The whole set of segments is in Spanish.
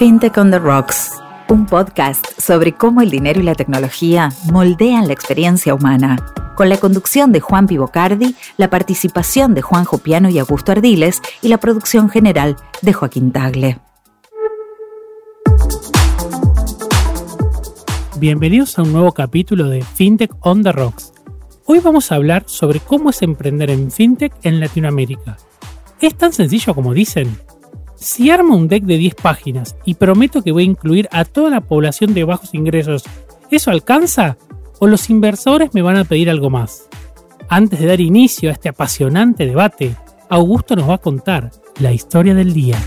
FinTech on the Rocks, un podcast sobre cómo el dinero y la tecnología moldean la experiencia humana, con la conducción de Juan Pivocardi, la participación de Juan Jopiano y Augusto Ardiles y la producción general de Joaquín Tagle. Bienvenidos a un nuevo capítulo de FinTech on the Rocks. Hoy vamos a hablar sobre cómo es emprender en FinTech en Latinoamérica. ¿Es tan sencillo como dicen? Si armo un deck de 10 páginas y prometo que voy a incluir a toda la población de bajos ingresos, ¿eso alcanza? ¿O los inversores me van a pedir algo más? Antes de dar inicio a este apasionante debate, Augusto nos va a contar la historia del día.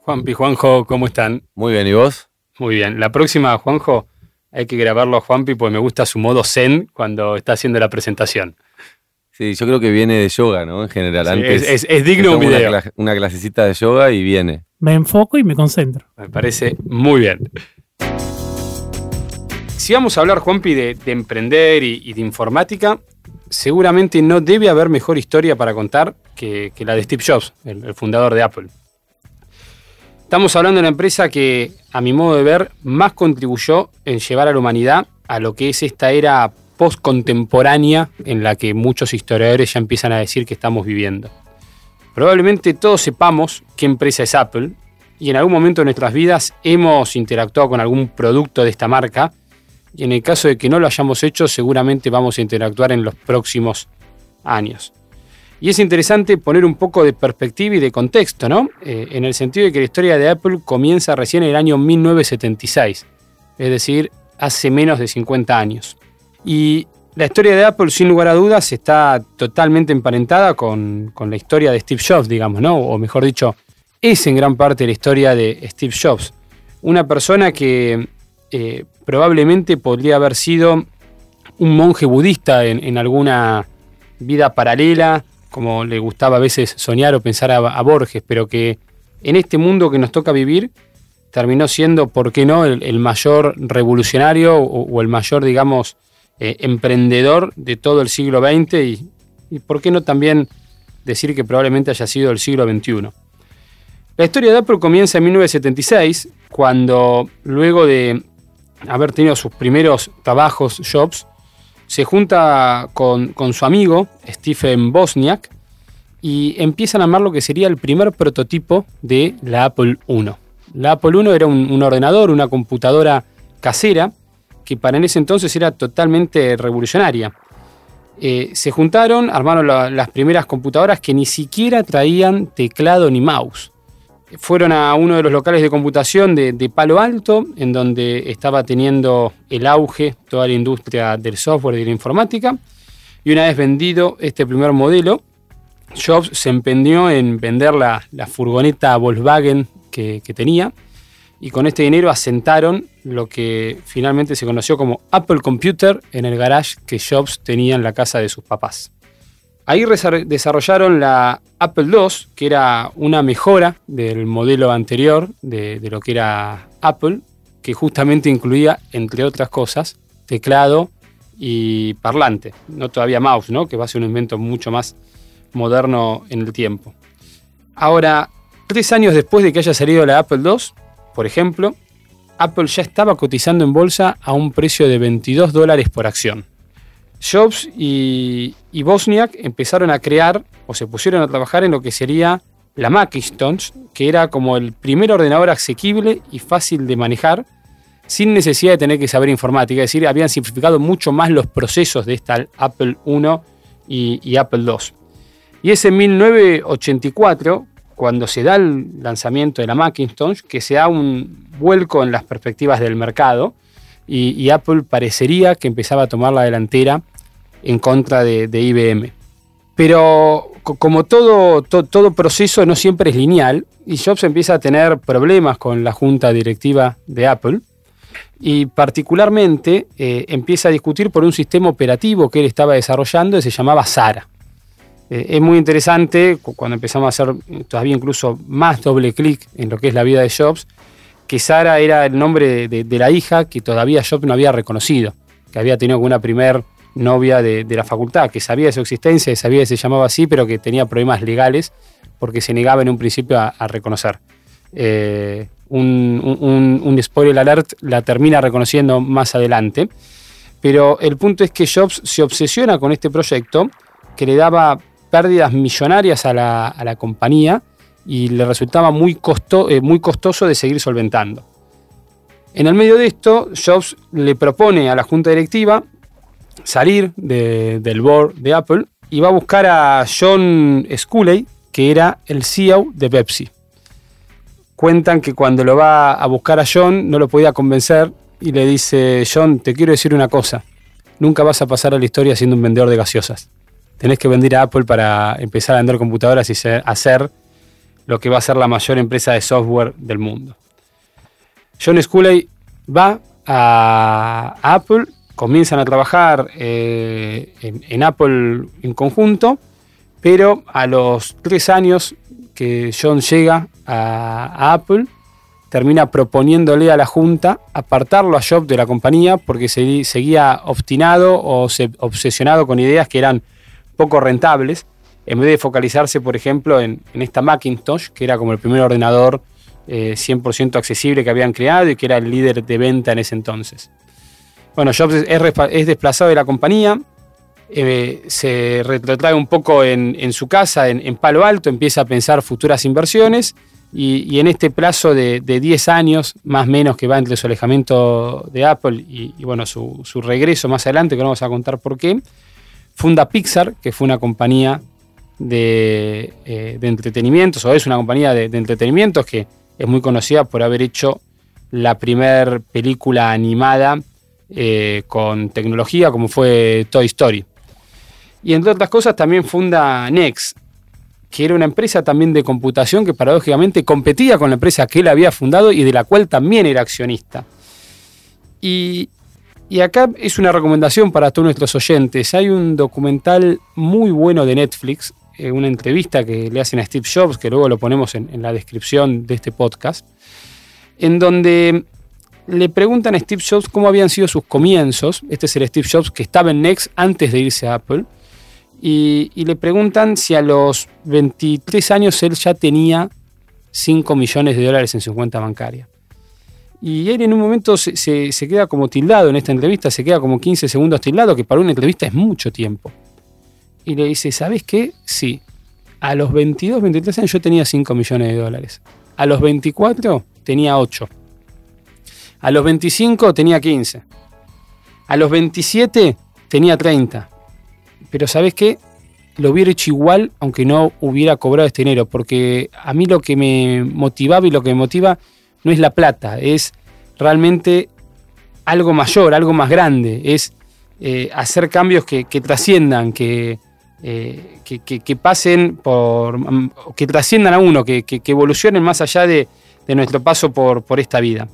Juanpi, Juanjo, ¿cómo están? Muy bien, ¿y vos? Muy bien. La próxima, Juanjo, hay que grabarlo a Juanpi porque me gusta su modo zen cuando está haciendo la presentación. Sí, yo creo que viene de yoga, ¿no? En general. Antes es, es, digno un video. Una, una, clasecita de yoga y viene. Me enfoco y me concentro. Me parece muy bien. Si vamos a hablar, Juanpi, de, de emprender y, y, de informática, seguramente no debe haber mejor historia para contar que, que la de Steve Jobs, el, el fundador de Apple. Estamos hablando de una empresa que, a mi modo de ver, más contribuyó en llevar a la humanidad a lo que es esta era post-contemporánea en la que muchos historiadores ya empiezan a decir que estamos viviendo. Probablemente todos sepamos qué empresa es Apple y en algún momento de nuestras vidas hemos interactuado con algún producto de esta marca y en el caso de que no lo hayamos hecho seguramente vamos a interactuar en los próximos años. Y es interesante poner un poco de perspectiva y de contexto, ¿no? Eh, en el sentido de que la historia de Apple comienza recién en el año 1976, es decir, hace menos de 50 años. Y la historia de Apple, sin lugar a dudas, está totalmente emparentada con, con, la historia de Steve Jobs, digamos, ¿no? O mejor dicho, es en gran parte la historia de Steve Jobs. Una persona que eh, probablemente podría haber sido un monje budista en, alguna vida paralela, como le gustaba a veces soñar o pensar a, Borges, pero que en este mundo que nos toca vivir terminó siendo, ¿por qué no?, el, mayor revolucionario o el mayor, digamos, eh, emprendedor de todo el siglo XX y, por qué no también decir que probablemente haya sido el siglo XXI. La historia de Apple comienza en 1976, cuando luego de haber tenido sus primeros trabajos, Jobs, se junta con, su amigo Stephen Bosniak y empiezan a armar lo que sería el primer prototipo de la Apple I. La Apple I era un ordenador, una computadora casera, que para en ese entonces era totalmente revolucionaria. Eh, se juntaron, armaron la, las primeras computadoras que ni siquiera traían teclado ni mouse. Fueron a uno de los locales de computación de, Palo Alto, en donde estaba teniendo el auge toda la industria del software y de la informática. Y una vez vendido este primer modelo, Jobs se empeñó en vender la, la furgoneta Volkswagen que, que tenía y con este dinero asentaron lo que finalmente se conoció como Apple Computer en el garage que Jobs tenía en la casa de sus papás. Ahí desarrollaron la Apple II, que era una mejora del modelo anterior de, lo que era Apple, que justamente incluía, entre otras cosas, teclado y parlante, no todavía mouse, ¿no? que va a ser un invento mucho más moderno en el tiempo. Ahora, tres años después de que haya salido la Apple II, por ejemplo, Apple ya estaba cotizando en bolsa a un precio de 22 dólares por acción. Jobs y, y Bosniak empezaron a crear o se pusieron a trabajar en lo que sería la Macintosh, que era como el primer ordenador asequible y fácil de manejar, sin necesidad de tener que saber informática. Es decir, habían simplificado mucho más los procesos de esta Apple I y, y Apple II. Y es en 1984 cuando se da el lanzamiento de la Macintosh, que se da un vuelco en las perspectivas del mercado y, Apple parecería que empezaba a tomar la delantera en contra de, IBM. Pero como todo, to, todo proceso no siempre es lineal, y Jobs empieza a tener problemas con la junta directiva de Apple, y particularmente eh, empieza a discutir por un sistema operativo que él estaba desarrollando y se llamaba Sara. Eh, es muy interesante cuando empezamos a hacer todavía incluso más doble clic en lo que es la vida de Jobs, que Sara era el nombre de, la hija que todavía Jobs no había reconocido, que había tenido una primer novia de, la facultad, que sabía de su existencia, sabía que se llamaba así, pero que tenía problemas legales porque se negaba en un principio a, reconocer. Eh, un, spoiler alert la termina reconociendo más adelante. Pero el punto es que Jobs se obsesiona con este proyecto que le daba pérdidas millonarias a la, compañía y le resultaba muy, eh, muy costoso de seguir solventando. En el medio de esto, Jobs le propone a la junta directiva salir del board de Apple y va a buscar a John Sculley, que era el CEO de Pepsi. Cuentan que cuando lo va a buscar a John no lo podía convencer y le dice, John, te quiero decir una cosa, nunca vas a pasar a la historia siendo un vendedor de gaseosas. Tenés que vender a Apple para empezar a vender computadoras y hacer lo que va a ser la mayor empresa de software del mundo. John Sculley va a, Apple, comienzan a trabajar eh, en, Apple en conjunto, pero a los tres años que John llega a, Apple, termina proponiéndole a la Junta apartarlo a Jobs de la compañía porque seguía obstinado o obsesionado con ideas que eran poco rentables, en vez de focalizarse, por ejemplo, en, en esta Macintosh, que era como el primer ordenador 100% eh, accesible que habían creado y que era el líder de venta en ese entonces. Bueno, Jobs es, desplazado de la compañía, eh, se retrotrae un poco en, su casa, en, Palo Alto, empieza a pensar futuras inversiones y, en este plazo de, 10 años, más o menos que va entre su alejamiento de Apple y, bueno, su, regreso más adelante, que no vamos a contar por qué, funda Pixar, que fue una compañía de, eh, entretenimientos, o es una compañía de, de entretenimientos que es muy conocida por haber hecho la primera película animada eh, con tecnología como fue Toy Story. Y entre otras cosas también funda Next, que era una empresa también de computación que paradójicamente competía con la empresa que él había fundado y de la cual también era accionista. Y, y acá es una recomendación para todos nuestros oyentes. Hay un documental muy bueno de Netflix eh, una entrevista que le hacen a Steve Jobs, que luego lo ponemos en, la descripción de este podcast, en donde le preguntan a Steve Jobs cómo habían sido sus comienzos. Este es el Steve Jobs que estaba en Next antes de irse a Apple. Y, le preguntan si a los 23 años él ya tenía 5 millones de dólares en su cuenta bancaria. Y él en un momento se, se, queda como tildado en esta entrevista, se queda como 15 segundos tildado, que para una entrevista es mucho tiempo y le dice, ¿sabes qué? Sí, a los 22, 23 años yo tenía 5 millones de dólares. A los 24 tenía 8. A los 25 tenía 15. A los 27 tenía 30. Pero ¿sabes qué? Lo hubiera hecho igual aunque no hubiera cobrado este dinero, porque a mí lo que me motivaba y lo que me motiva no es la plata, es realmente algo mayor, algo más grande, es eh, hacer cambios que trasciendan, que, eh, que, pasen por, mm, que trasciendan a uno, que, evolucionen más allá de, nuestro paso por, por, esta vida.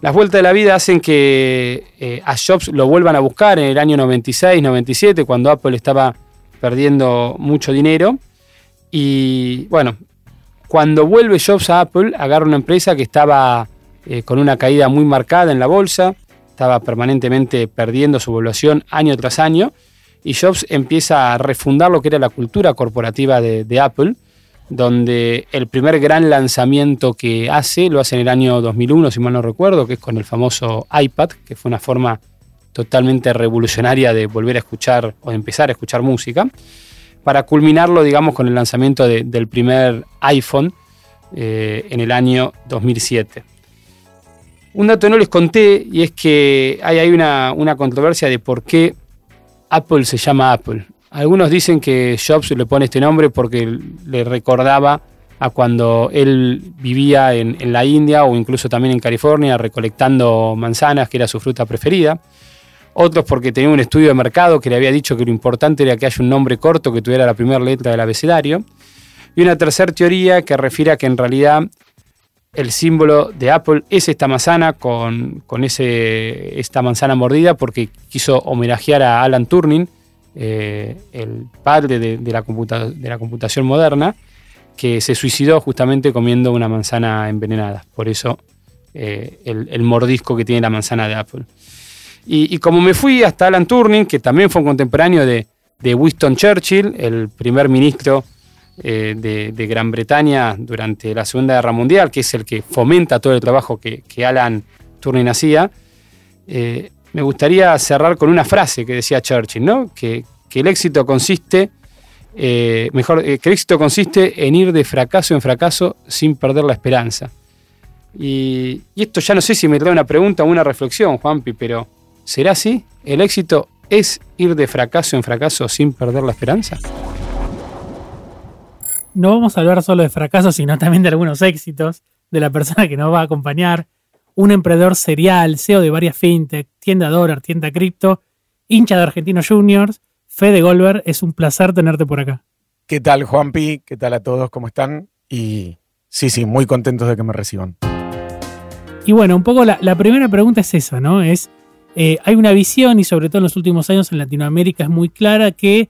Las vueltas de la vida hacen que eh, a Jobs lo vuelvan a buscar en el año 96, 97, cuando Apple estaba perdiendo mucho dinero. Y bueno, cuando vuelve Jobs a Apple, agarra una empresa que estaba eh, con una caída muy marcada en la bolsa, estaba permanentemente perdiendo su evaluación año tras año y Jobs empieza a refundar lo que era la cultura corporativa de, Apple, donde el primer gran lanzamiento que hace lo hace en el año 2001, si mal no recuerdo, que es con el famoso iPad, que fue una forma totalmente revolucionaria de volver a escuchar o de empezar a escuchar música, para culminarlo, digamos, con el lanzamiento del primer iPhone eh, en el año 2007. Un dato que no les conté y es que hay, una, una controversia de por qué Apple se llama Apple. Algunos dicen que Jobs le pone este nombre porque le recordaba a cuando él vivía en, la India o incluso también en California recolectando manzanas, que era su fruta preferida. Otros porque tenía un estudio de mercado que le había dicho que lo importante era que haya un nombre corto que tuviera la primera letra del abecedario. Y una tercera teoría que refiere a que en realidad el símbolo de Apple es esta manzana con, ese, esta manzana mordida porque quiso homenajear a Alan Turing, eh, el padre de, la de, la computación moderna, que se suicidó justamente comiendo una manzana envenenada. Por eso eh, el, mordisco que tiene la manzana de Apple. Y, como me fui hasta Alan Turing, que también fue un contemporáneo de, de Winston Churchill, el primer ministro eh, de, Gran Bretaña durante la Segunda Guerra Mundial, que es el que fomenta todo el trabajo que, Alan Turing hacía, eh, me gustaría cerrar con una frase que decía Churchill, ¿no? que, el éxito consiste, eh, mejor, que el éxito consiste en ir de fracaso en fracaso sin perder la esperanza. Y, y esto ya no sé si me trae una pregunta o una reflexión, Juanpi, pero ¿será así? ¿El éxito es ir de fracaso en fracaso sin perder la esperanza? no vamos a hablar solo de fracasos, sino también de algunos éxitos de la persona que nos va a acompañar. Un emprendedor serial, CEO de varias fintech, tienda dólar, tienda cripto, hincha de Argentinos Juniors. Fede Golver, es un placer tenerte por acá. ¿Qué tal, Juanpi? ¿Qué tal a todos? ¿Cómo están? Y sí, sí, muy contentos de que me reciban. Y bueno, un poco la, primera pregunta es esa, ¿no? Es, eh, hay una visión, y sobre todo en los últimos años en Latinoamérica es muy clara, que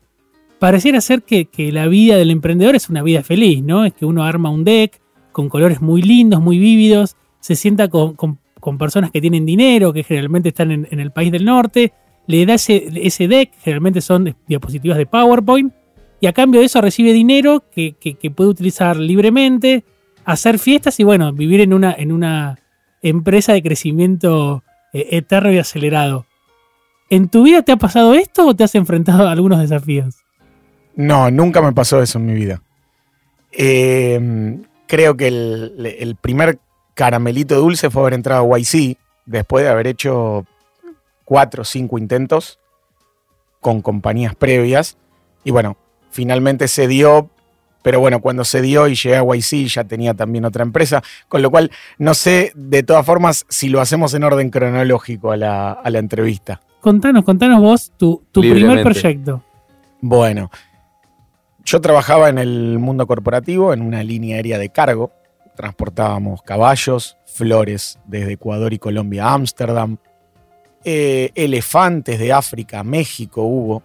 pareciera ser que, la vida del emprendedor es una vida feliz, ¿no? Es que uno arma un deck con colores muy lindos, muy vívidos, se sienta con, personas que tienen dinero, que generalmente están en, el país del norte, le da ese, ese, deck, generalmente son diapositivas de PowerPoint, y a cambio de eso recibe dinero que, puede utilizar libremente, hacer fiestas y bueno, vivir en una, en una empresa de crecimiento eh, eterno y acelerado. ¿En tu vida te ha pasado esto o te has enfrentado a algunos desafíos? No, nunca me pasó eso en mi vida. Eh, creo que el, primer caramelito dulce fue haber entrado a YC después de haber hecho cuatro o cinco intentos con compañías previas. Y bueno, finalmente se dio, pero bueno, cuando se dio y llegué a YC ya tenía también otra empresa, con lo cual no sé de todas formas si lo hacemos en orden cronológico a la, entrevista. Contanos, contanos vos tu, tu primer proyecto. Bueno, yo trabajaba en el mundo corporativo, en una línea aérea de cargo. Transportábamos caballos, flores desde Ecuador y Colombia a Ámsterdam, eh, elefantes de África a México hubo.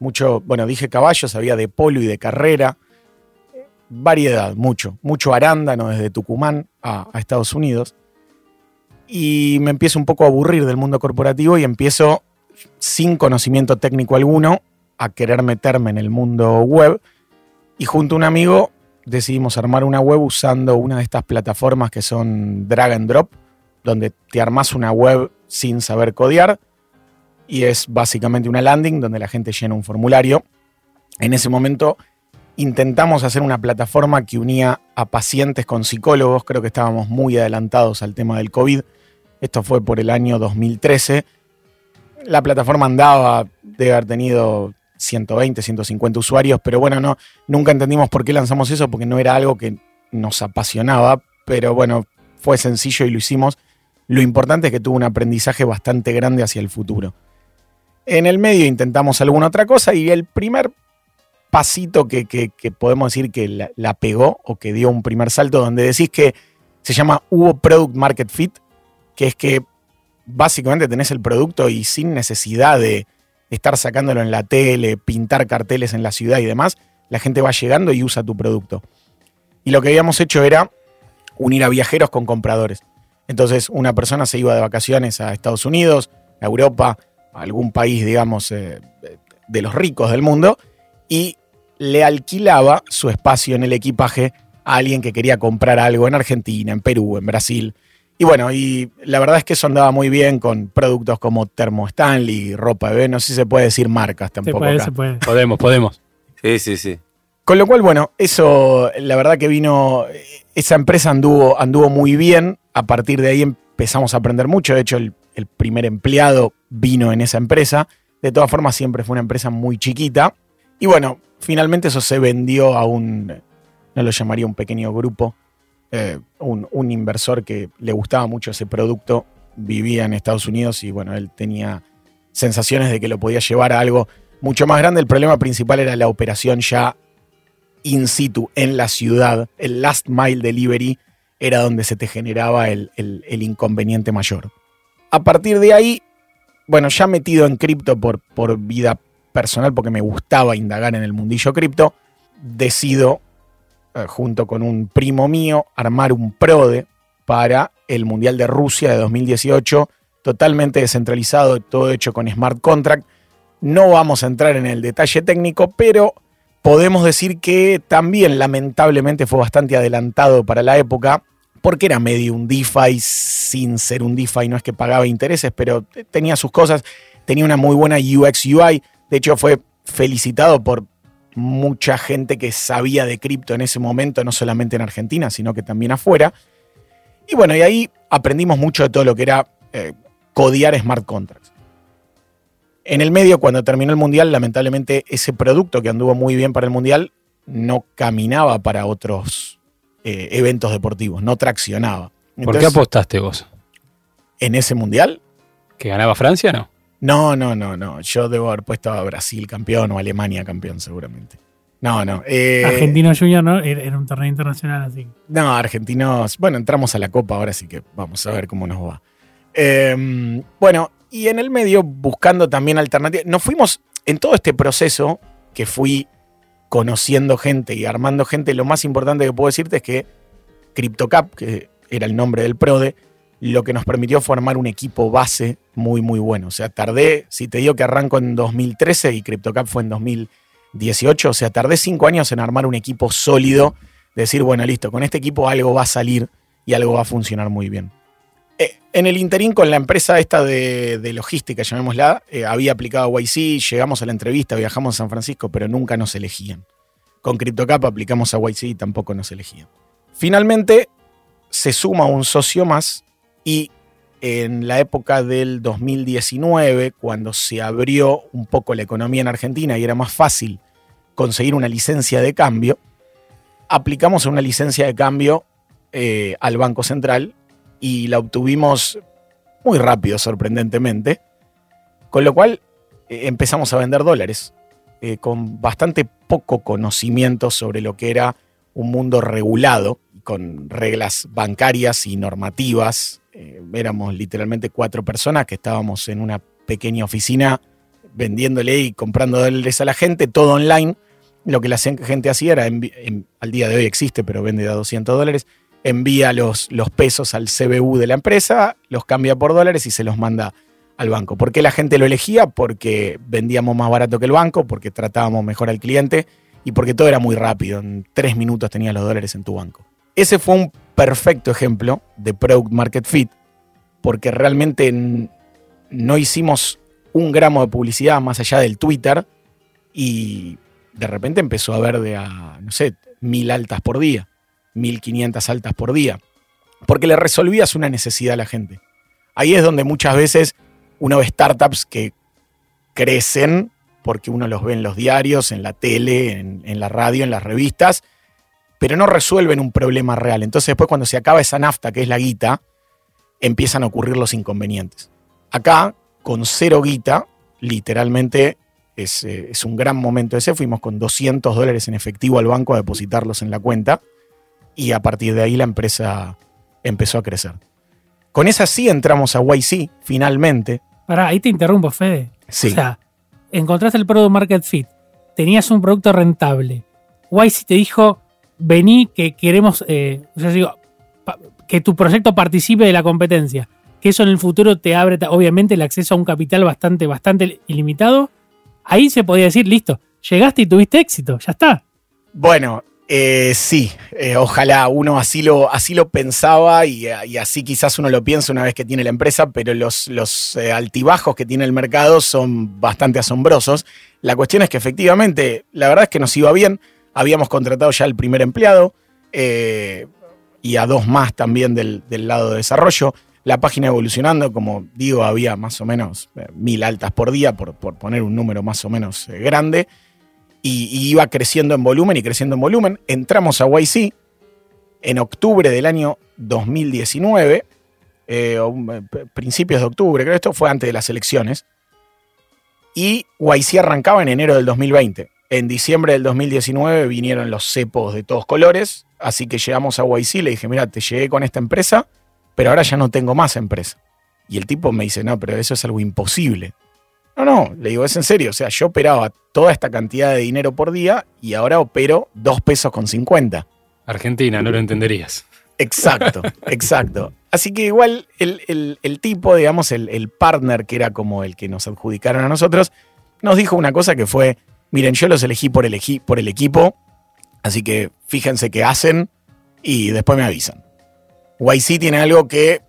Mucho, bueno, dije caballos, había de polo y de carrera. Variedad, mucho. Mucho arándano desde Tucumán a, Estados Unidos. Y me empiezo un poco a aburrir del mundo corporativo y empiezo, sin conocimiento técnico alguno, a querer meterme en el mundo web y junto a un amigo decidimos armar una web usando una de estas plataformas que son drag and drop, donde te armas una web sin saber codear y es básicamente una landing donde la gente llena un formulario. En ese momento intentamos hacer una plataforma que unía a pacientes con psicólogos, creo que estábamos muy adelantados al tema del COVID. Esto fue por el año 2013. La plataforma andaba de haber tenido 120, 150 usuarios, pero bueno, no, nunca entendimos por qué lanzamos eso, porque no era algo que nos apasionaba, pero bueno, fue sencillo y lo hicimos. Lo importante es que tuvo un aprendizaje bastante grande hacia el futuro. En el medio intentamos alguna otra cosa y el primer pasito que, podemos decir que la, la, pegó o que dio un primer salto, donde decís que se llama hubo Product Market Fit, que es que básicamente tenés el producto y sin necesidad de, estar sacándolo en la tele, pintar carteles en la ciudad y demás, la gente va llegando y usa tu producto. Y lo que habíamos hecho era unir a viajeros con compradores. Entonces una persona se iba de vacaciones a Estados Unidos, a Europa, a algún país, digamos, eh, de los ricos del mundo, y le alquilaba su espacio en el equipaje a alguien que quería comprar algo en Argentina, en Perú, en Brasil. Y bueno, y la verdad es que eso andaba muy bien con productos como Thermo Stanley, ropa de no sé si se puede decir marcas tampoco. Se puede, Podemos, podemos. Sí, sí, sí. Con lo cual, bueno, eso, la verdad que vino, esa empresa anduvo, anduvo muy bien. A partir de ahí empezamos a aprender mucho. De hecho, el, el primer empleado vino en esa empresa. De todas formas, siempre fue una empresa muy chiquita. Y bueno, finalmente eso se vendió a un, no lo llamaría un pequeño grupo, eh, un, inversor que le gustaba mucho ese producto, vivía en Estados Unidos y bueno, él tenía sensaciones de que lo podía llevar a algo mucho más grande. El problema principal era la operación ya in situ, en la ciudad. El last mile delivery era donde se te generaba el, inconveniente mayor. A partir de ahí, bueno, ya metido en cripto por, por vida personal, porque me gustaba indagar en el mundillo cripto, decido eh, junto con un primo mío, armar un PRODE para el Mundial de Rusia de 2018, totalmente descentralizado, todo hecho con smart contract. No vamos a entrar en el detalle técnico, pero podemos decir que también lamentablemente fue bastante adelantado para la época, porque era medio un DeFi sin ser un DeFi, no es que pagaba intereses, pero tenía sus cosas, tenía una muy buena UX UI, de hecho fue felicitado por mucha gente que sabía de cripto en ese momento, no solamente en Argentina, sino que también afuera. Y bueno, y ahí aprendimos mucho de todo lo que era eh, codiar smart contracts. En el medio, cuando terminó el Mundial, lamentablemente ese producto que anduvo muy bien para el Mundial no caminaba para otros eh, eventos deportivos, no traccionaba. ¿Por qué apostaste vos? ¿En ese Mundial? ¿Que ganaba Francia no? No, no, no, no. Yo debo haber puesto a Brasil campeón o Alemania campeón seguramente. No, no. Eh, Argentino Junior, ¿no? Era un torneo internacional así. No, argentinos. Bueno, entramos a la Copa ahora, así que vamos a ver cómo nos va. Em, bueno, y en el medio buscando también alternativas. Nos fuimos en todo este proceso que fui conociendo gente y armando gente. Lo más importante que puedo decirte es que CryptoCap, que era el nombre del PRODE, lo que nos permitió formar un equipo base muy, muy bueno. O sea, tardé, si te digo que arranco en 2013 y CryptoCap fue en 2018, o sea, tardé cinco años en armar un equipo sólido, decir, bueno, listo, con este equipo algo va a salir y algo va a funcionar muy bien. Eh, en el interín con la empresa esta de, logística, llamémosla, eh, había aplicado YC, llegamos a la entrevista, viajamos a San Francisco, pero nunca nos elegían. Con CryptoCap aplicamos a YC y tampoco nos elegían. Finalmente se suma un socio más y en la época del 2019, cuando se abrió un poco la economía en Argentina y era más fácil conseguir una licencia de cambio, aplicamos una licencia de cambio eh, al Banco Central y la obtuvimos muy rápido, sorprendentemente. Con lo cual eh, empezamos a vender dólares, eh, con bastante poco conocimiento sobre lo que era un mundo regulado, con reglas bancarias y normativas. Eh, éramos literalmente cuatro personas que estábamos en una pequeña oficina vendiéndole y comprando dólares a la gente, todo online. Lo que la gente hacía era, al día de hoy existe, pero vende a 200 dólares, envía los, los pesos al CBU de la empresa, los cambia por dólares y se los manda al banco. ¿Por qué la gente lo elegía? Porque vendíamos más barato que el banco, porque tratábamos mejor al cliente y porque todo era muy rápido. En tres minutos tenías los dólares en tu banco. Ese fue un perfecto ejemplo de Product Market Fit, porque realmente no hicimos un gramo de publicidad más allá del Twitter y de repente empezó a ver de a, no sé, mil altas por día. 1.500 altas por día, porque le resolvías una necesidad a la gente. Ahí es donde muchas veces uno ve startups que crecen porque uno los ve en los diarios, en la tele, en, la radio, en las revistas, pero no resuelven un problema real. Entonces después cuando se acaba esa nafta, que es la guita, empiezan a ocurrir los inconvenientes. Acá, con cero guita, literalmente es, eh, es, un gran momento ese. Fuimos con 200 dólares en efectivo al banco a depositarlos en la cuenta y a partir de ahí la empresa empezó a crecer. Con esa sí entramos a YC, finalmente. Pará, ahí te interrumpo, Fede. Sí. O sea, encontraste el Product Market Fit, tenías un producto rentable. YC te dijo, vení que queremos, eh, que tu proyecto participe de la competencia. Que eso en el futuro te abre, obviamente, el acceso a un capital bastante, bastante ilimitado. Ahí se podía decir, listo, llegaste y tuviste éxito, ya está. Bueno, eh, sí, eh, ojalá uno así lo, así lo pensaba y, así quizás uno lo piensa una vez que tiene la empresa, pero los, altibajos que tiene el mercado son bastante asombrosos. La cuestión es que efectivamente, la verdad es que nos iba bien, habíamos contratado ya al primer empleado y a dos más también del, del, lado de desarrollo. La página evolucionando, como digo, había más o menos mil altas por día, por, por poner un número más o menos grande y, iba creciendo en volumen y creciendo en volumen. Entramos a YC en octubre del año 2019, eh, eh, principios de octubre, creo que esto fue antes de las elecciones. Y YC arrancaba en enero del 2020. En diciembre del 2019 vinieron los cepos de todos colores, así que llegamos a YC y le dije, mira, te llegué con esta empresa, pero ahora ya no tengo más empresa. Y el tipo me dice, no, pero eso es algo imposible. No, no, le digo, es en serio. O sea, yo operaba toda esta cantidad de dinero por día y ahora opero dos pesos con 50. Argentina, no lo entenderías. Exacto, exacto. Así que igual el, tipo, digamos, el, partner que era como el que nos adjudicaron a nosotros, nos dijo una cosa que fue, Miren, yo los elegí por el, por el equipo, así que fíjense qué hacen y después me avisan. YC tiene algo que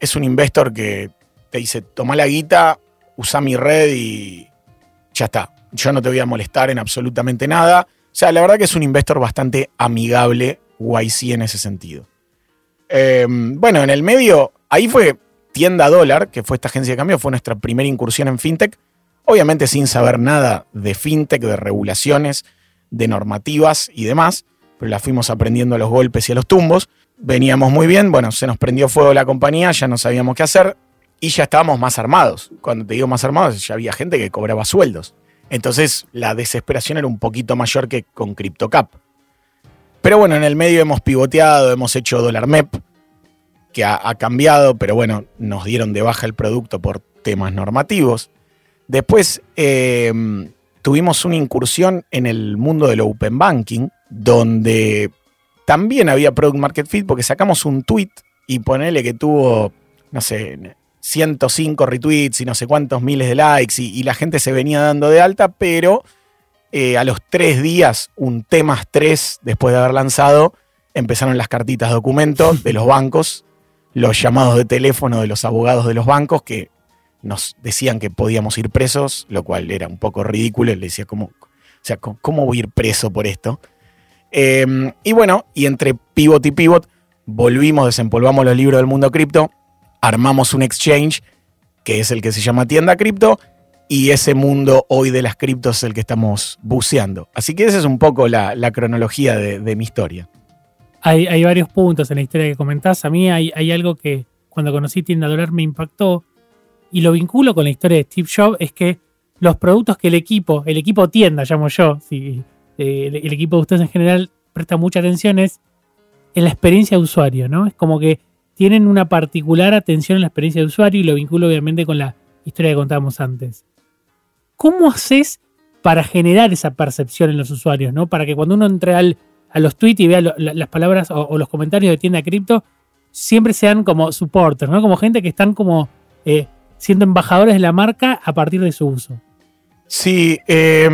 es un investor que te dice, toma la guita, usa mi red y ya está. Yo no te voy a molestar en absolutamente nada. O sea, la verdad que es un investor bastante amigable YC en ese sentido. Em, bueno, en el medio, ahí fue Tienda Dólar, que fue esta agencia de cambio, fue nuestra primera incursión en FinTech. Obviamente sin saber nada de FinTech, de regulaciones, de normativas y demás, pero la fuimos aprendiendo a los golpes y a los tumbos. Veníamos muy bien, bueno, se nos prendió fuego la compañía, ya no sabíamos qué hacer y ya estábamos más armados. Cuando te digo más armados, ya había gente que cobraba sueldos. Entonces la desesperación era un poquito mayor que con CryptoCap. Pero bueno, en el medio hemos pivoteado, hemos hecho dólar MEP, que ha, cambiado, pero bueno, nos dieron de baja el producto por temas normativos. Después em, tuvimos una incursión en el mundo del Open Banking, donde también había Product Market Fit, porque sacamos un tweet y ponele que tuvo, no sé, 105 retweets y no sé cuántos miles de likes y, la gente se venía dando de alta, pero eh, a los tres días, un T más tres después de haber lanzado, empezaron las cartitas documentos de los bancos, los llamados de teléfono de los abogados de los bancos que nos decían que podíamos ir presos, lo cual era un poco ridículo. Le decía, ¿cómo, o sea, ¿cómo voy a ir preso por esto? Em, y bueno, y entre pivot y pivot, volvimos, desempolvamos los libros del mundo cripto, armamos un exchange que es el que se llama Tienda Cripto y ese mundo hoy de las criptos es el que estamos buceando. Así que esa es un poco la, cronología de, mi historia. Hay, varios puntos en la historia que comentás. A mí hay, algo que cuando conocí Tienda Dólar me impactó y lo vinculo con la historia de Steve Jobs, es que los productos que el equipo, el equipo tienda, llamo yo, si, eh, el, equipo de ustedes en general presta mucha atención, es en la experiencia de usuario, ¿no? Es como que tienen una particular atención en la experiencia de usuario y lo vinculo obviamente con la historia que contábamos antes. ¿Cómo haces para generar esa percepción en los usuarios? ¿no? Para que cuando uno entre al, a los tweets y vea las palabras o, los comentarios de tienda cripto, siempre sean como supporters, ¿no? Como gente que están como eh, siendo embajadores de la marca a partir de su uso. Sí, eh,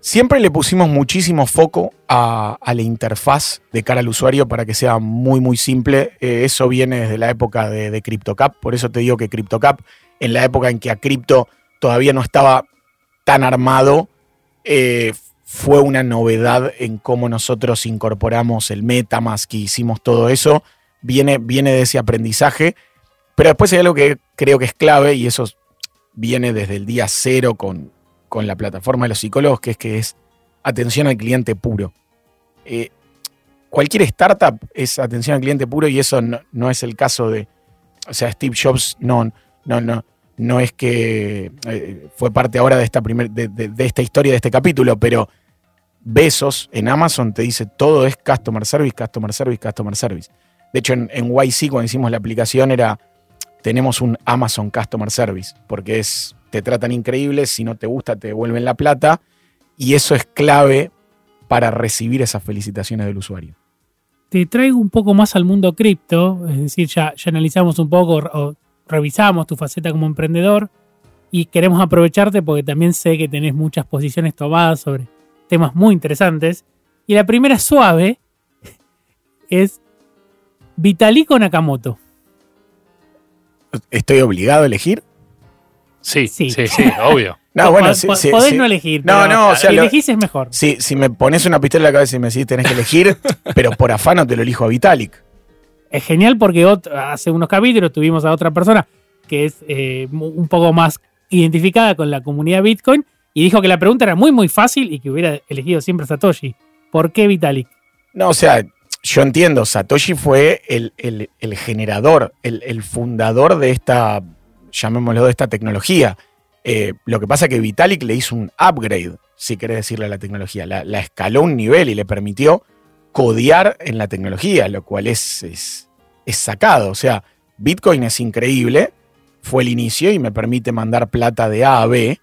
Siempre le pusimos muchísimo foco a, la interfaz de cara al usuario para que sea muy, muy simple. Eh, eso viene desde la época de, CryptoCap. Por eso te digo que CryptoCap, en la época en que a Crypto todavía no estaba tan armado, eh, fue una novedad en cómo nosotros incorporamos el Metamask y hicimos todo eso. Viene, viene de ese aprendizaje. Pero después hay algo que creo que es clave y eso viene desde el día cero con, con la plataforma de los psicólogos, que es que es atención al cliente puro. Eh, cualquier startup es atención al cliente puro y eso no, es el caso de, o sea, Steve Jobs no, no, no, no es que eh, fue parte ahora de esta, primer, de, esta historia, de este capítulo, pero Besos en Amazon te dice todo es Customer Service, Customer Service, Customer Service. De hecho, en, en YC cuando hicimos la aplicación era, tenemos un Amazon Customer Service, porque es te tratan increíble, si no te gusta te devuelven la plata y eso es clave para recibir esas felicitaciones del usuario. Te traigo un poco más al mundo cripto, es decir, ya, ya analizamos un poco o revisamos tu faceta como emprendedor y queremos aprovecharte porque también sé que tenés muchas posiciones tomadas sobre temas muy interesantes. Y la primera suave es Vitalico Nakamoto. ¿Estoy obligado a elegir? Sí, sí, sí, obvio. No, bueno, sí, sí, Podés no elegir. No, no, o sea, si elegís es mejor. Sí, si me pones una pistola en la cabeza y me decís tenés que elegir, pero por afano te lo elijo a Vitalik. Es genial porque hace unos capítulos tuvimos a otra persona que es eh, un poco más identificada con la comunidad Bitcoin y dijo que la pregunta era muy, muy fácil y que hubiera elegido siempre Satoshi. ¿Por qué Vitalik? No, o sea, yo entiendo, Satoshi fue el, generador, el fundador de esta llamémoslo, de esta tecnología. Eh, lo que pasa es que Vitalik le hizo un upgrade, si querés decirle a la tecnología. La, escaló un nivel y le permitió codear en la tecnología, lo cual es, es, sacado. O sea, Bitcoin es increíble, fue el inicio y me permite mandar plata de A a B,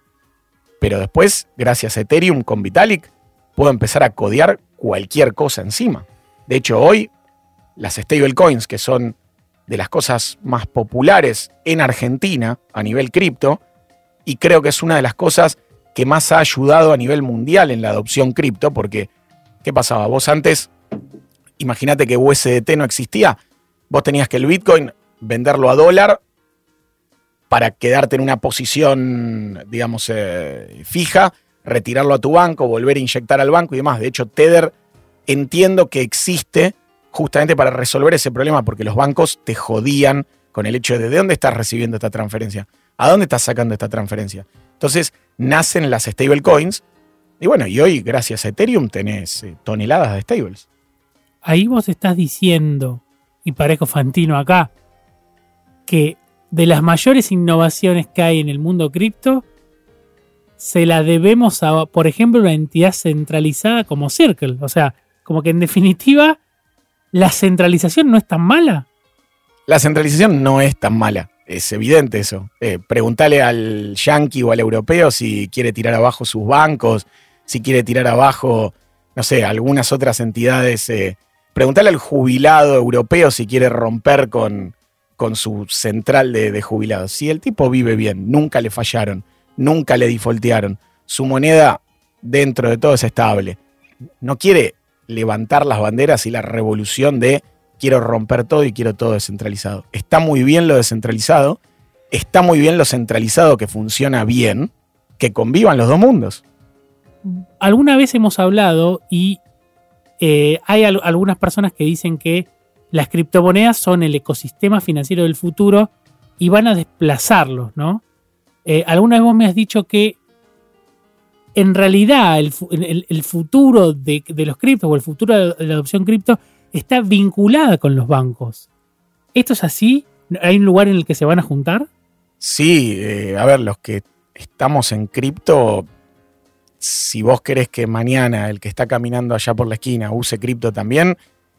pero después, gracias a Ethereum con Vitalik, puedo empezar a codear cualquier cosa encima. De hecho, hoy las stablecoins, que son de las cosas más populares en Argentina a nivel cripto y creo que es una de las cosas que más ha ayudado a nivel mundial en la adopción cripto, porque ¿qué pasaba? Vos antes, imagínate que USDT no existía, vos tenías que el Bitcoin venderlo a dólar para quedarte en una posición, digamos, eh, fija, retirarlo a tu banco, volver a inyectar al banco y demás. De hecho, Tether entiendo que existe justamente para resolver ese problema, porque los bancos te jodían con el hecho de de dónde estás recibiendo esta transferencia, a dónde estás sacando esta transferencia. Entonces nacen las stablecoins y bueno, y hoy gracias a Ethereum tenés eh, toneladas de stables. Ahí vos estás diciendo, y parezco Fantino acá, que de las mayores innovaciones que hay en el mundo cripto, se la debemos a, por ejemplo, una entidad centralizada como Circle. O sea, como que en definitiva, la centralización no es tan mala. La centralización no es tan mala. Es evidente eso. Eh, preguntale al yankee o al europeo si quiere tirar abajo sus bancos, si quiere tirar abajo, no sé, algunas otras entidades. Eh, preguntale al jubilado europeo si quiere romper con, con su central de, jubilados. Si el tipo vive bien, nunca le fallaron, nunca le defaultearon, su moneda dentro de todo es estable. No quiere levantar las banderas y la revolución de quiero romper todo y quiero todo descentralizado. Está muy bien lo descentralizado, está muy bien lo centralizado que funciona bien, que convivan los dos mundos. Alguna vez hemos hablado y eh, hay al algunas personas que dicen que las criptomonedas son el ecosistema financiero del futuro y van a desplazarlos, ¿no? Eh, alguna vez vos me has dicho que en realidad el, futuro de, de, los criptos o el futuro de la adopción cripto está vinculada con los bancos. ¿Esto es así? ¿Hay un lugar en el que se van a juntar? Sí, eh, a ver, los que estamos en cripto, si vos querés que mañana el que está caminando allá por la esquina use cripto también,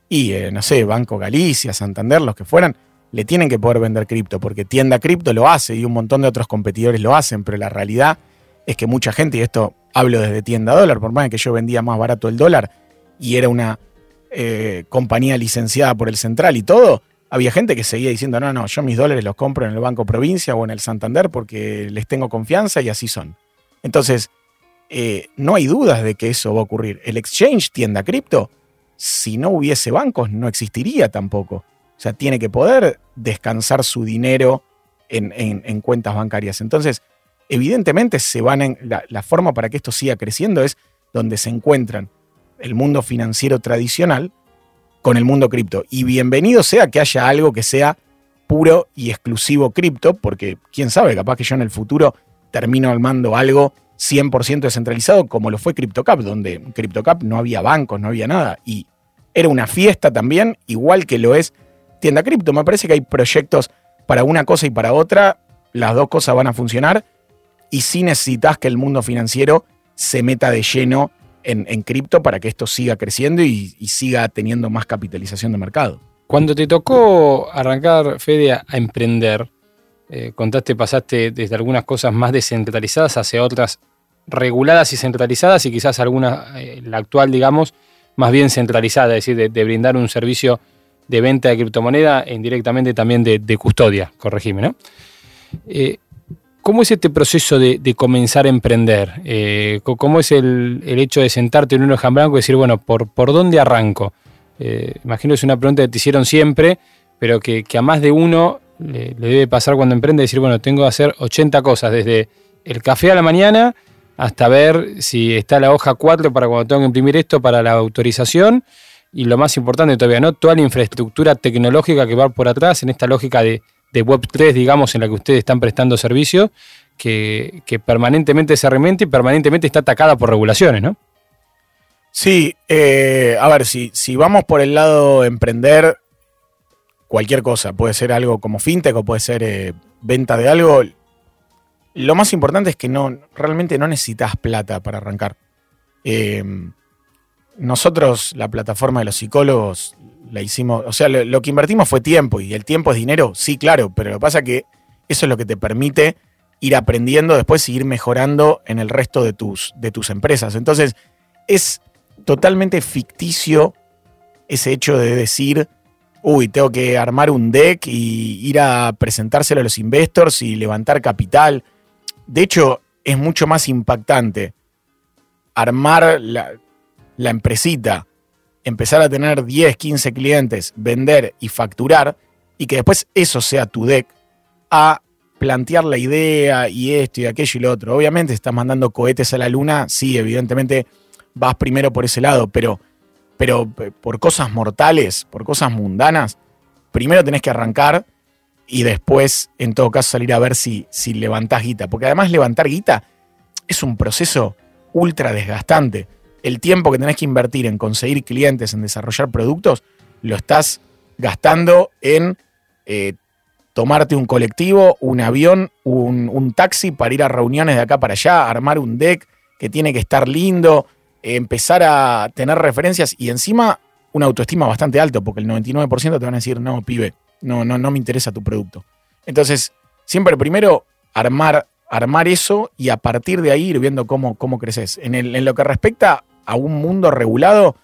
y eh, no sé, Banco Galicia, Santander, los que fueran, le tienen que poder vender cripto, porque tienda cripto lo hace y un montón de otros competidores lo hacen, pero la realidad es que mucha gente, y esto hablo desde tienda dólar, por más que yo vendía más barato el dólar y era una eh, compañía licenciada por el Central y todo, había gente que seguía diciendo, no, no, yo mis dólares los compro en el Banco Provincia o en el Santander porque les tengo confianza y así son. Entonces, eh, no hay dudas de que eso va a ocurrir. El exchange tienda cripto, si no hubiese bancos, no existiría tampoco. O sea, tiene que poder descansar su dinero en, en, en cuentas bancarias. Entonces, evidentemente se van en, la, forma para que esto siga creciendo es donde se encuentran el mundo financiero tradicional con el mundo cripto. Y bienvenido sea que haya algo que sea puro y exclusivo cripto, porque quién sabe, capaz que yo en el futuro termino armando algo 100% descentralizado como lo fue CryptoCap, donde en CryptoCap no había bancos, no había nada. Y era una fiesta también, igual que lo es Tienda Cripto. Me parece que hay proyectos para una cosa y para otra, las dos cosas van a funcionar y sí necesitas que el mundo financiero se meta de lleno en, cripto para que esto siga creciendo y, siga teniendo más capitalización de mercado. Cuando te tocó arrancar, Fede, a, emprender, eh, contaste, pasaste desde algunas cosas más descentralizadas hacia otras reguladas y centralizadas y quizás alguna, eh, la actual, digamos, más bien centralizada, es decir, de, brindar un servicio de venta de criptomoneda e indirectamente también de, de custodia, corregime, ¿no? Eh, ¿Cómo es este proceso de, comenzar a emprender? Eh, ¿Cómo es el, hecho de sentarte en un hoja en blanco y decir, bueno, ¿por, dónde arranco? Eh, imagino que es una pregunta que te hicieron siempre, pero que, a más de uno le, le, debe pasar cuando emprende, decir, bueno, tengo que hacer 80 cosas, desde el café a la mañana hasta ver si está la hoja 4 para cuando tengo que imprimir esto para la autorización y lo más importante todavía, ¿no? Toda la infraestructura tecnológica que va por atrás en esta lógica de de Web3, digamos, en la que ustedes están prestando servicio, que, permanentemente se rementa y permanentemente está atacada por regulaciones, ¿no? Sí, eh, a ver, si, si vamos por el lado de emprender, cualquier cosa, puede ser algo como fintech o puede ser eh, venta de algo, lo más importante es que no, realmente no necesitas plata para arrancar. Eh, nosotros, la plataforma de los psicólogos, la hicimos, o sea, lo, que invertimos fue tiempo y el tiempo es dinero, sí, claro, pero lo que pasa es que eso es lo que te permite ir aprendiendo después y ir mejorando en el resto de tus, de tus empresas. Entonces, es totalmente ficticio ese hecho de decir, uy, tengo que armar un deck y ir a presentárselo a los investors y levantar capital. De hecho, es mucho más impactante armar la, la empresita, empezar a tener 10, 15 clientes, vender y facturar, y que después eso sea tu deck, a plantear la idea y esto y aquello y lo otro. Obviamente, estás mandando cohetes a la luna, sí, evidentemente vas primero por ese lado, pero, pero por cosas mortales, por cosas mundanas, primero tenés que arrancar y después, en todo caso, salir a ver si, si levantás guita. Porque además levantar guita es un proceso ultra desgastante. El tiempo que tenés que invertir en conseguir clientes, en desarrollar productos, lo estás gastando en eh, tomarte un colectivo, un avión, un, taxi para ir a reuniones de acá para allá, armar un deck que tiene que estar lindo, empezar a tener referencias y encima una autoestima bastante alto, porque el 99% te van a decir, no, pibe, no, no, no me interesa tu producto. Entonces, siempre primero armar, armar eso y a partir de ahí ir viendo cómo, cómo creces. En lo que respecta a un mundo regulado,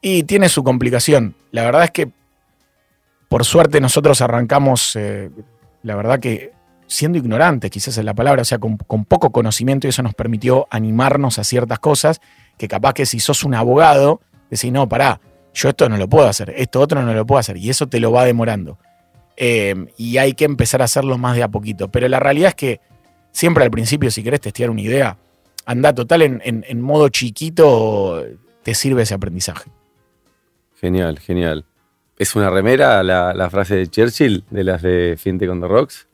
y tiene su complicación. La verdad es que por suerte nosotros arrancamos, eh, la verdad que siendo ignorantes, quizás es la palabra, o sea, con, poco conocimiento y eso nos permitió animarnos a ciertas cosas que capaz que si sos un abogado, decís, no, pará, yo esto no lo puedo hacer, esto otro no lo puedo hacer, y eso te lo va demorando. Eh, y hay que empezar a hacerlo más de a poquito. Pero la realidad es que siempre al principio, si querés testear una idea, anda total en, en, en modo chiquito, te sirve ese aprendizaje. Genial, genial es una remera la, la, frase de Churchill, de las de Fintech on the Rocks.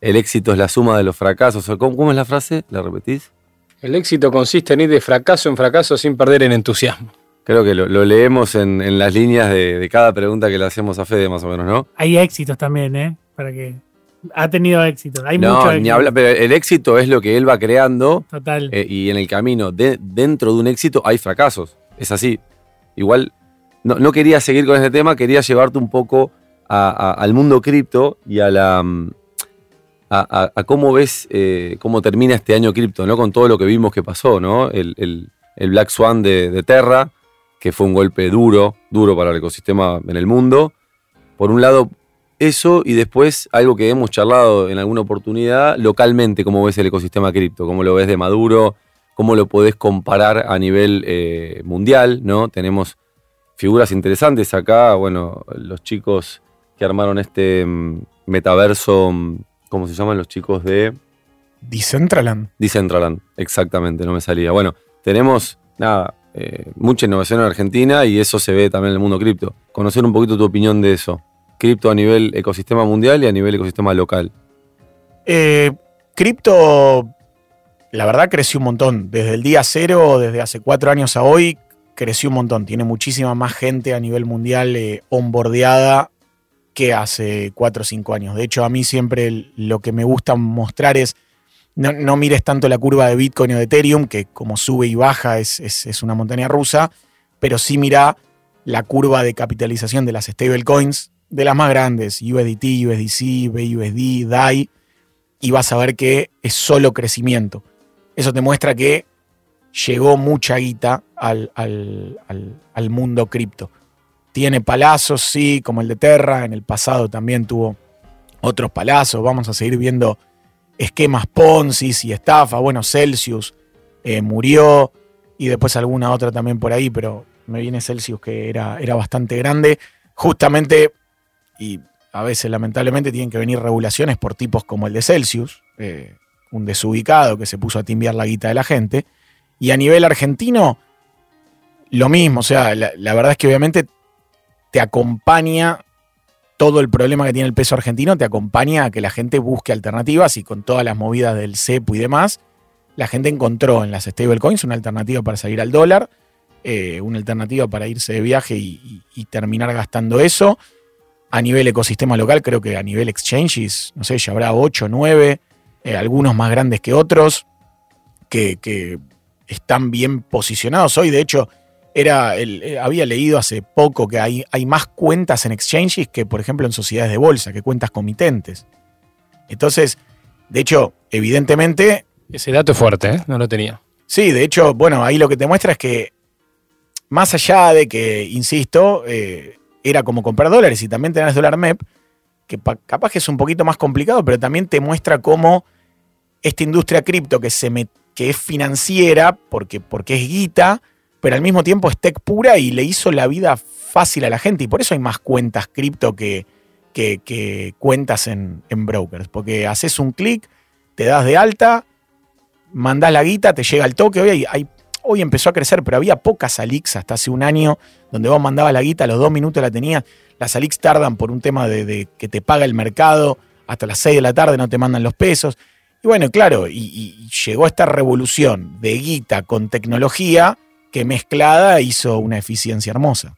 El éxito es la suma de los fracasos. ¿Cómo, cómo es la frase? ¿La repetís? El éxito consiste en ir de fracaso en fracaso sin perder el entusiasmo. Creo que lo, lo leemos en, en, las líneas de, de, cada pregunta que le hacemos a Fede, más o menos, ¿no? Hay éxitos también, ¿eh? Para que. Ha tenido éxito. Hay no, mucho éxito. Ni habla, pero el éxito es lo que él va creando. Total. Eh, y en el camino, de, dentro de un éxito, hay fracasos. Es así. Igual no, no, quería seguir con este tema, quería llevarte un poco a, a, al mundo cripto y a la. A, a, cómo ves eh, cómo termina este año cripto, ¿no? Con todo lo que vimos que pasó, ¿no? El, el, el Black Swan de, de, Terra, que fue un golpe duro, duro para el ecosistema en el mundo. Por un lado, eso, y después algo que hemos charlado en alguna oportunidad, localmente, cómo ves el ecosistema cripto, cómo lo ves de maduro, cómo lo podés comparar a nivel eh, mundial, ¿no? Tenemos figuras interesantes acá. Bueno, los chicos que armaron este mm, metaverso, mm, ¿cómo se llaman los chicos de? Decentraland. Decentraland, exactamente, no me salía. Bueno, tenemos, nada, eh, mucha innovación en Argentina y eso se ve también en el mundo cripto. Conocer un poquito tu opinión de eso. Cripto a nivel ecosistema mundial y a nivel ecosistema local. Eh, cripto, la verdad, creció un montón. Desde el día cero, desde hace cuatro años a hoy, creció un montón. Tiene muchísima más gente a nivel mundial eh, que hace 4 o 5 años. De hecho, a mí siempre lo que me gusta mostrar es, no, no, mires tanto la curva de Bitcoin o de Ethereum, que como sube y baja es, es, es una montaña rusa, pero sí mira la curva de capitalización de las stablecoins, de las más grandes, USDT, USDC, BUSD, DAI, y vas a ver que es solo crecimiento. Eso te muestra que llegó mucha guita al, al, al, mundo cripto. Tiene palazos, sí, como el de Terra, en el pasado también tuvo otros palazos, vamos a seguir viendo esquemas Ponzi y estafa, bueno, Celsius eh, murió y después alguna otra también por ahí, pero me viene Celsius que era, era bastante grande, justamente, y a veces lamentablemente tienen que venir regulaciones por tipos como el de Celsius, eh, un desubicado que se puso a timbiar la guita de la gente, y a nivel argentino, lo mismo. O sea, la, verdad es que obviamente te acompaña todo el problema que tiene el peso argentino, te acompaña a que la gente busque alternativas y con todas las movidas del CEPU y demás, la gente encontró en las stablecoins una alternativa para salir al dólar, eh, una alternativa para irse de viaje y, terminar gastando eso. A nivel ecosistema local, creo que a nivel exchanges, no sé, ya habrá 8, 9, eh, algunos más grandes que otros, que, que están bien posicionados hoy. De hecho, era el, eh, había leído hace poco que hay, hay más cuentas en exchanges que, por ejemplo, en sociedades de bolsa, que cuentas comitentes. Entonces, de hecho, evidentemente. Ese dato es fuerte, ¿eh? No lo tenía. Sí, de hecho, bueno, ahí lo que te muestra es que, más allá de que, insisto, eh, era como comprar dólares y también tenés dólar MEP, que capaz que es un poquito más complicado, pero también te muestra cómo esta industria cripto que, se me- que es financiera, porque, porque es guita, pero al mismo tiempo es tech pura y le hizo la vida fácil a la gente. Y por eso hay más cuentas cripto que, que, cuentas en, en brokers. Porque haces un clic, te das de alta, mandás la guita, te llega al toque. Hoy, hay- hoy empezó a crecer, pero había pocas Alix hasta hace un año, donde vos mandabas la guita, a los dos minutos la tenías. Las Alix tardan por un tema de, que te paga el mercado, hasta las 6 de la tarde no te mandan los pesos. Y bueno, claro, y, y llegó esta revolución de guita con tecnología que mezclada hizo una eficiencia hermosa.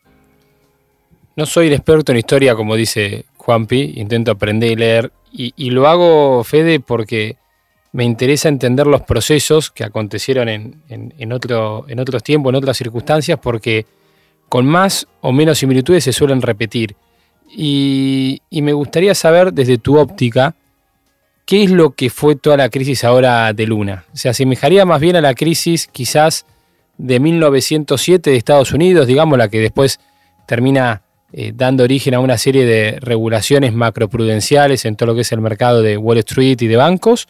No soy el experto en historia, como dice Juanpi, intento aprender y leer. Y, y lo hago, Fede, porque me interesa entender los procesos que acontecieron en, en- otro, en otros tiempos, en otras circunstancias, porque con más o menos similitudes se suelen repetir. Y, y me gustaría saber desde tu óptica, ¿qué es lo que fue toda la crisis ahora de Luna? ¿Se asemejaría más bien a la crisis quizás de 1907 de Estados Unidos, digamos, la que después termina eh, dando origen a una serie de regulaciones macroprudenciales en todo lo que es el mercado de Wall Street y de bancos?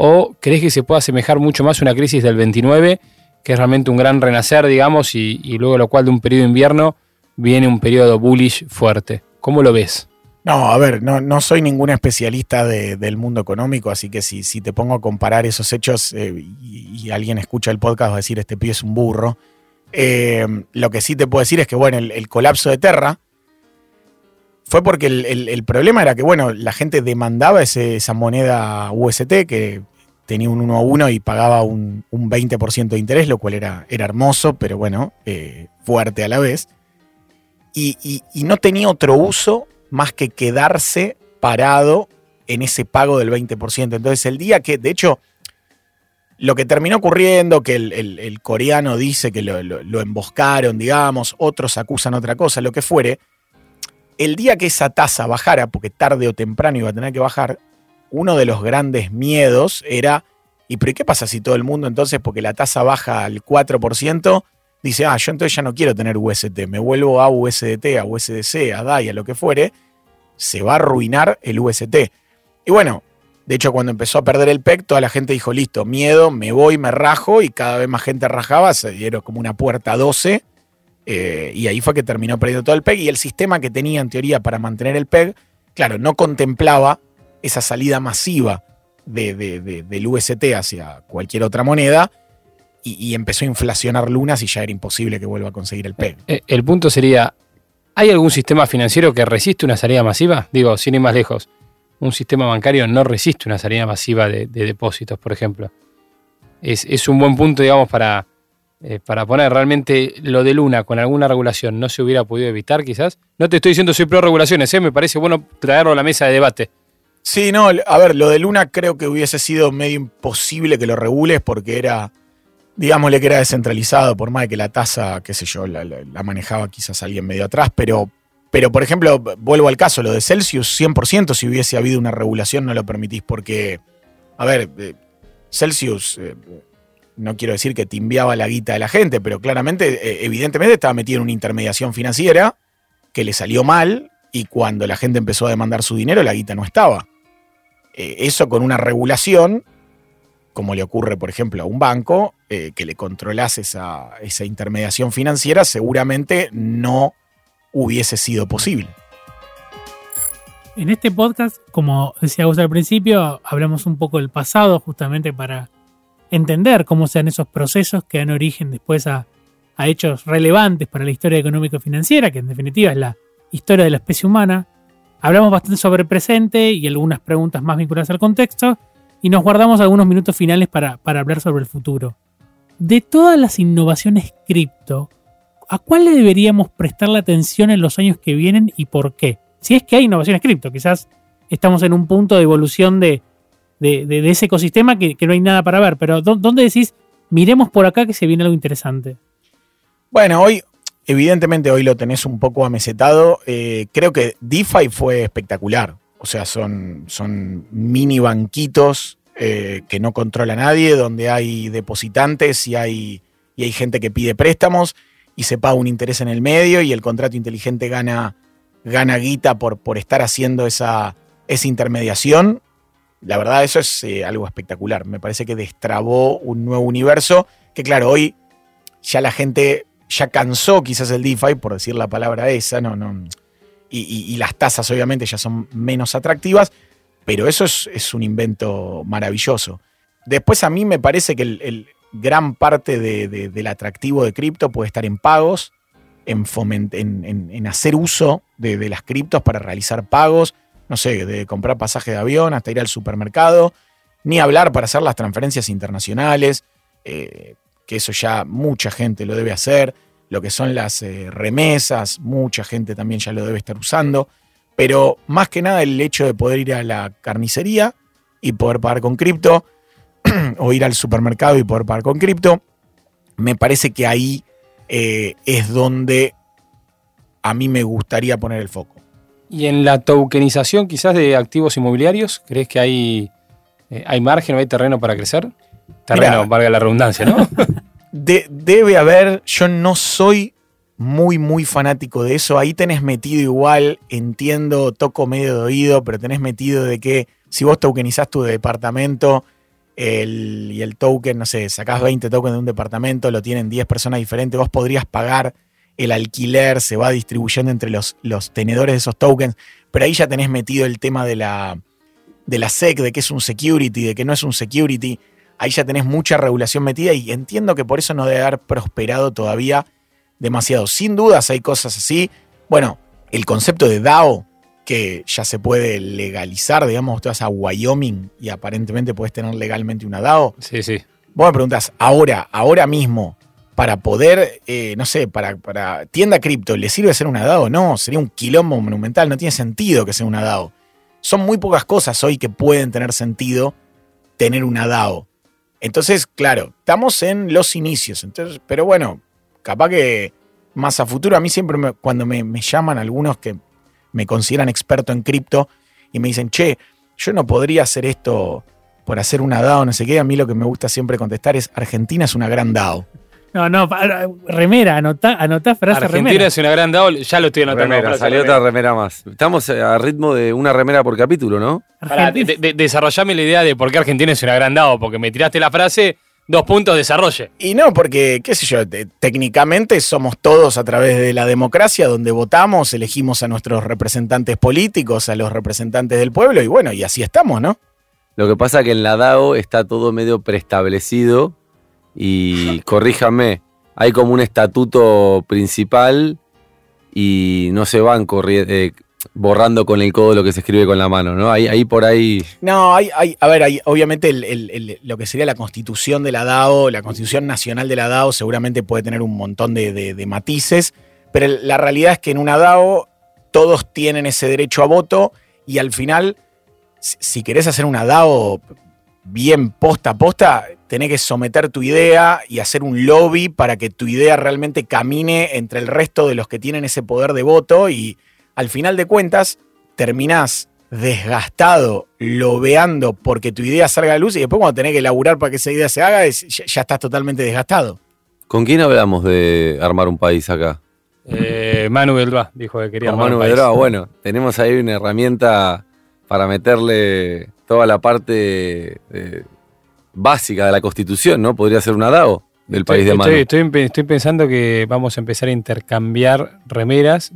¿O crees que se puede asemejar mucho más a una crisis del 29, que es realmente un gran renacer, digamos, y, luego lo cual de un periodo de invierno viene un periodo bullish fuerte? ¿Cómo lo ves? No, a ver, no, no soy ningún especialista de- del mundo económico, así que si, si te pongo a comparar esos hechos eh, y, alguien escucha el podcast va a decir, este pibe es un burro. Eh, lo que sí te puedo decir es que, bueno, el, el colapso de Terra fue porque el, el- problema era que, bueno, la gente demandaba ese- esa moneda UST que tenía un 1 a 1 y pagaba un, un 20% de interés, lo cual era, era hermoso, pero bueno, eh, fuerte a la vez. Y, y- no tenía otro uso más que quedarse parado en ese pago del 20%. Entonces, el día que, de hecho, lo que terminó ocurriendo, que el, el- el coreano dice que lo, lo- lo emboscaron, digamos, otros acusan otra cosa, lo que fuere, el día que esa tasa bajara, porque tarde o temprano iba a tener que bajar, uno de los grandes miedos era, ¿y pero qué pasa si todo el mundo entonces, porque la tasa baja al 4%, dice, ah, yo entonces ya no quiero tener UST, me vuelvo a USDT, a USDC, a DAI, a lo que fuere, se va a arruinar el UST. Y bueno, de hecho cuando empezó a perder el PEC, toda la gente dijo, listo, miedo, me voy, me rajo, y cada vez más gente rajaba, se dieron como una puerta 12, eh, y ahí fue que terminó perdiendo todo el PEG, y el sistema que tenía en teoría para mantener el PEG, claro, no contemplaba esa salida masiva de- de- de- del UST hacia cualquier otra moneda, y, empezó a inflacionar lunas y ya era imposible que vuelva a conseguir el PEG. Eh, El punto sería, ¿hay algún sistema financiero que resiste una salida masiva? Digo, sin ir más lejos, un sistema bancario no resiste una salida masiva de depósitos, por ejemplo. Es, es un buen punto, digamos, para, eh, para poner realmente lo de Luna con alguna regulación no se hubiera podido evitar, quizás. No te estoy diciendo soy pro regulaciones, ¿eh? me parece bueno traerlo a la mesa de debate. Sí, no, a ver, lo de Luna creo que hubiese sido medio imposible que lo regules porque era, digámosle que era descentralizado, por más de que la tasa, qué sé yo, la, manejaba quizás alguien medio atrás, pero, pero por ejemplo, vuelvo al caso, lo de Celsius, 100% si hubiese habido una regulación no lo permitís porque, a ver, eh, Celsius, eh, no quiero decir que timbiaba la guita de la gente, pero claramente, eh, evidentemente estaba metido en una intermediación financiera que le salió mal y cuando la gente empezó a demandar su dinero, la guita no estaba. Eh, eso con una regulación, como le ocurre, por ejemplo, a un banco, eh, que le controlase esa, esa intermediación financiera, seguramente no hubiese sido posible. En este podcast, como decía Gus al principio, hablamos un poco del pasado justamente para entender cómo sean esos procesos que dan origen después a, hechos relevantes para la historia económico-financiera, que en definitiva es la historia de la especie humana. Hablamos bastante sobre el presente y algunas preguntas más vinculadas al contexto, y nos guardamos algunos minutos finales para, para hablar sobre el futuro. De todas las innovaciones cripto, ¿a cuál le deberíamos prestar la atención en los años que vienen y por qué? Si es que hay innovaciones cripto, quizás estamos en un punto de evolución de, de, de- de ese ecosistema que, que no hay nada para ver, pero ¿dó- ¿dónde decís, miremos por acá que se viene algo interesante? Bueno, hoy, evidentemente hoy lo tenés un poco amesetado. Eh, creo que DeFi fue espectacular. O sea, son, son mini banquitos eh, que no controla nadie, donde hay depositantes y hay, y hay gente que pide préstamos y se paga un interés en el medio y el contrato inteligente gana, gana guita por, por estar haciendo esa, esa intermediación. La verdad eso es eh, algo espectacular. Me parece que destrabó un nuevo universo que claro, hoy ya la gente ya cansó quizás el DeFi, por decir la palabra esa, no, no, y, las tasas obviamente ya son menos atractivas, pero eso es, un invento maravilloso. Después a mí me parece que el, gran parte del atractivo de cripto puede estar en pagos, en, en, hacer uso de, las criptos para realizar pagos, no sé, de comprar pasaje de avión hasta ir al supermercado, ni hablar para hacer las transferencias internacionales, eh, que eso ya mucha gente lo debe hacer, lo que son las eh, remesas, mucha gente también ya lo debe estar usando, pero más que nada el hecho de poder ir a la carnicería y poder pagar con cripto, o ir al supermercado y poder pagar con cripto, me parece que ahí eh, es donde a mí me gustaría poner el foco. ¿Y en la tokenización quizás de activos inmobiliarios? ¿Crees que hay, eh, hay margen o hay terreno para crecer? Terreno, valga la redundancia, ¿no? debe haber, yo no soy muy, muy fanático de eso. Ahí tenés metido igual, entiendo, toco medio de oído, pero tenés metido de que si vos tokenizás tu departamento y el token, no sé, sacás 20 tokens de un departamento, lo tienen 10 personas diferentes, vos podrías pagar el alquiler, se va distribuyendo entre los, los tenedores de esos tokens, pero ahí ya tenés metido el tema de la, de la SEC, de que es un security, de que no es un security ahí ya tenés mucha regulación metida y entiendo que por eso no debe haber prosperado todavía demasiado. Sin dudas hay cosas así. Bueno, el concepto de DAO, que ya se puede legalizar, digamos, tú vas a Wyoming y aparentemente puedes tener legalmente una DAO. Sí, sí. Vos me preguntas, ahora, ahora mismo, para poder, eh, no sé, para, para tienda cripto, ¿le sirve ser una DAO? No, sería un quilombo monumental, no tiene sentido que sea una DAO. Son muy pocas cosas hoy que pueden tener sentido tener una DAO. Entonces, claro, estamos en los inicios. Entonces, pero bueno, capaz que más a futuro, a mí siempre cuando me, llaman algunos que me consideran experto en cripto y me dicen, che, yo no podría hacer esto por hacer una DAO, no sé qué, a mí lo que me gusta siempre contestar es, Argentina es una gran DAO. No, no, remera, anotá, anotá frase Argentina es una gran DAO, ya lo estoy anotando. Remera, salió otra remera más. Estamos a ritmo de una remera por capítulo, ¿no? desarrollame la idea de por qué Argentina es una gran DAO, porque me tiraste la frase, dos puntos, desarrolle. Y no, porque, qué sé yo, técnicamente somos todos a través de la democracia, donde votamos, elegimos a nuestros representantes políticos, a los representantes del pueblo, y bueno, y así estamos, ¿no? Lo que pasa es que en la DAO está todo medio preestablecido y corríjame, hay como un estatuto principal y no se van eh, borrando con el codo lo que se escribe con la mano, ¿no? Ahí, por ahí. No, hay, a ver, obviamente lo que sería la constitución de la DAO, la constitución nacional de la DAO, seguramente puede tener un montón de, matices, pero la realidad es que en una DAO todos tienen ese derecho a voto y al final, si querés hacer una DAO bien posta a posta, tenés que someter tu idea y hacer un lobby para que tu idea realmente camine entre el resto de los que tienen ese poder de voto y al final de cuentas terminás desgastado, lobeando porque tu idea salga a la luz y después cuando tenés que laburar para que esa idea se haga, ya, estás totalmente desgastado. ¿Con quién hablamos de armar un país acá? Eh, Manu Belva dijo que quería armar un país. bueno, tenemos ahí una herramienta para meterle toda la parte eh, básica de la Constitución, ¿no? Podría ser una DAO del país de Manu. Estoy, estoy, pensando que vamos a empezar a intercambiar remeras,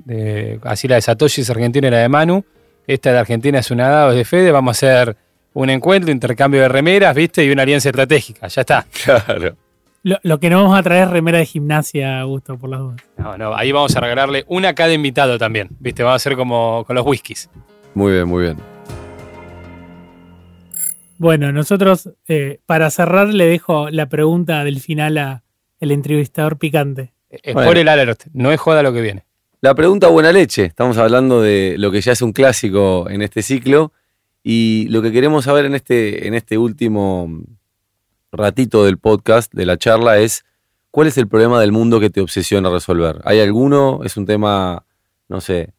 así la de Satoshi es argentina y la de Manu, esta de Argentina es una DAO, es de Fede, vamos a hacer un encuentro, intercambio de remeras, ¿viste? Y una alianza estratégica, ya está. Claro. Lo, que no vamos a traer es remera de gimnasia, Augusto, por las dudas. No, no, ahí vamos a regalarle una a cada invitado también, ¿viste? Vamos a hacer como con los whiskies. Muy bien, muy bien. Bueno, nosotros, eh, para cerrar, le dejo la pregunta del final a el entrevistador picante. Es por el alert, no es joda lo que viene. La pregunta buena leche. Estamos hablando de lo que ya es un clásico en este ciclo. Y lo que queremos saber en este, en este último ratito del podcast, de la charla, es cuál es el problema del mundo que te obsesiona resolver. ¿Hay alguno? ¿Es un tema, no sé,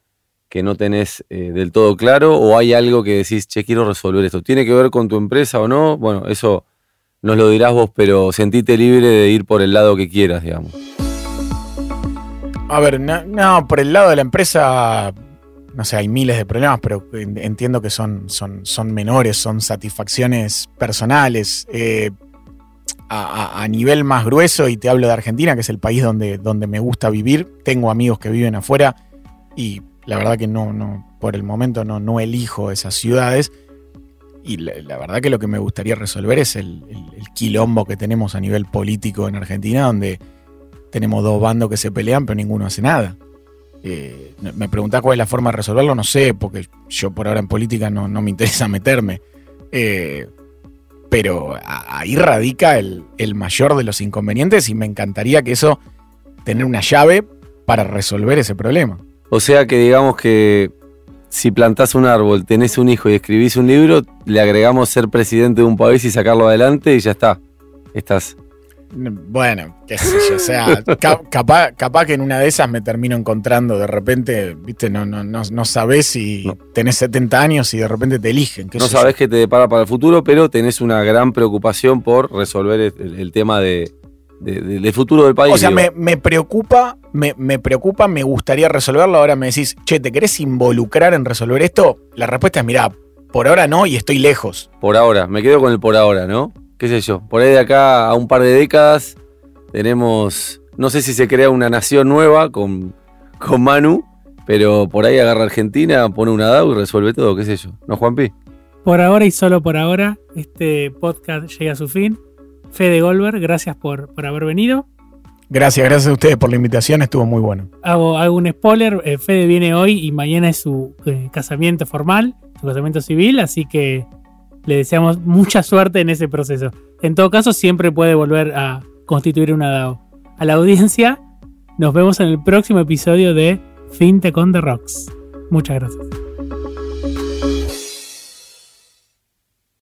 que no tenés eh, del todo claro o hay algo que decís, che, quiero resolver esto? ¿Tiene que ver con tu empresa o no? Bueno, eso nos lo dirás vos, pero sentite libre de ir por el lado que quieras, digamos. A ver, no, por el lado de la empresa, no sé, hay miles de problemas, pero en- entiendo que son, son, son menores, son satisfacciones personales. Eh, a, a- a nivel más grueso, y te hablo de Argentina, que es el país donde, donde me gusta vivir, tengo amigos que viven afuera y la verdad que no, no por el momento no, no elijo esas ciudades. Y la, verdad que lo que me gustaría resolver es el, quilombo que tenemos a nivel político en Argentina, donde tenemos dos bandos que se pelean, pero ninguno hace nada. Eh, me preguntás cuál es la forma de resolverlo, no sé, porque yo por ahora en política no, no me interesa meterme. Eh, pero ahí radica el, el mayor de los inconvenientes y me encantaría que eso, tener una llave para resolver ese problema. O sea que digamos que si plantás un árbol, tenés un hijo y escribís un libro, le agregamos ser presidente de un país y sacarlo adelante y ya está. Estás. Bueno, qué sé yo, o sea, ca- capaz, capaz que en una de esas me termino encontrando de repente, viste, no, no, no, no sabés si No. tenés 70 años y de repente te eligen. qué No yo. sabés qué te depara para el futuro, pero tenés una gran preocupación por resolver el, el tema de, de- de- del futuro del país. O sea, me, me preocupa, me, me preocupa, me gustaría resolverlo. Ahora me decís, che, ¿te querés involucrar en resolver esto? La respuesta es, mirá, por ahora no y estoy lejos. Por ahora, me quedo con el por ahora, ¿no? ¿Qué sé yo? Por ahí de acá a un par de décadas tenemos, no sé si se crea una nación nueva con, con Manu, pero por ahí agarra Argentina, pone una DAO y resuelve todo, qué sé yo. ¿No, Juanpi? Por ahora y solo por ahora, este podcast llega a su fin. Fede Goldberg, gracias por, por haber venido. Gracias, gracias a ustedes por la invitación, estuvo muy bueno. Hago, hago un spoiler, eh, Fede viene hoy y mañana es su eh, casamiento formal, su casamiento civil, así que le deseamos mucha suerte en ese proceso. En todo caso, siempre puede volver a constituir una DAO. A la audiencia, nos vemos en el próximo episodio de FinTech on the Rocks. Muchas gracias.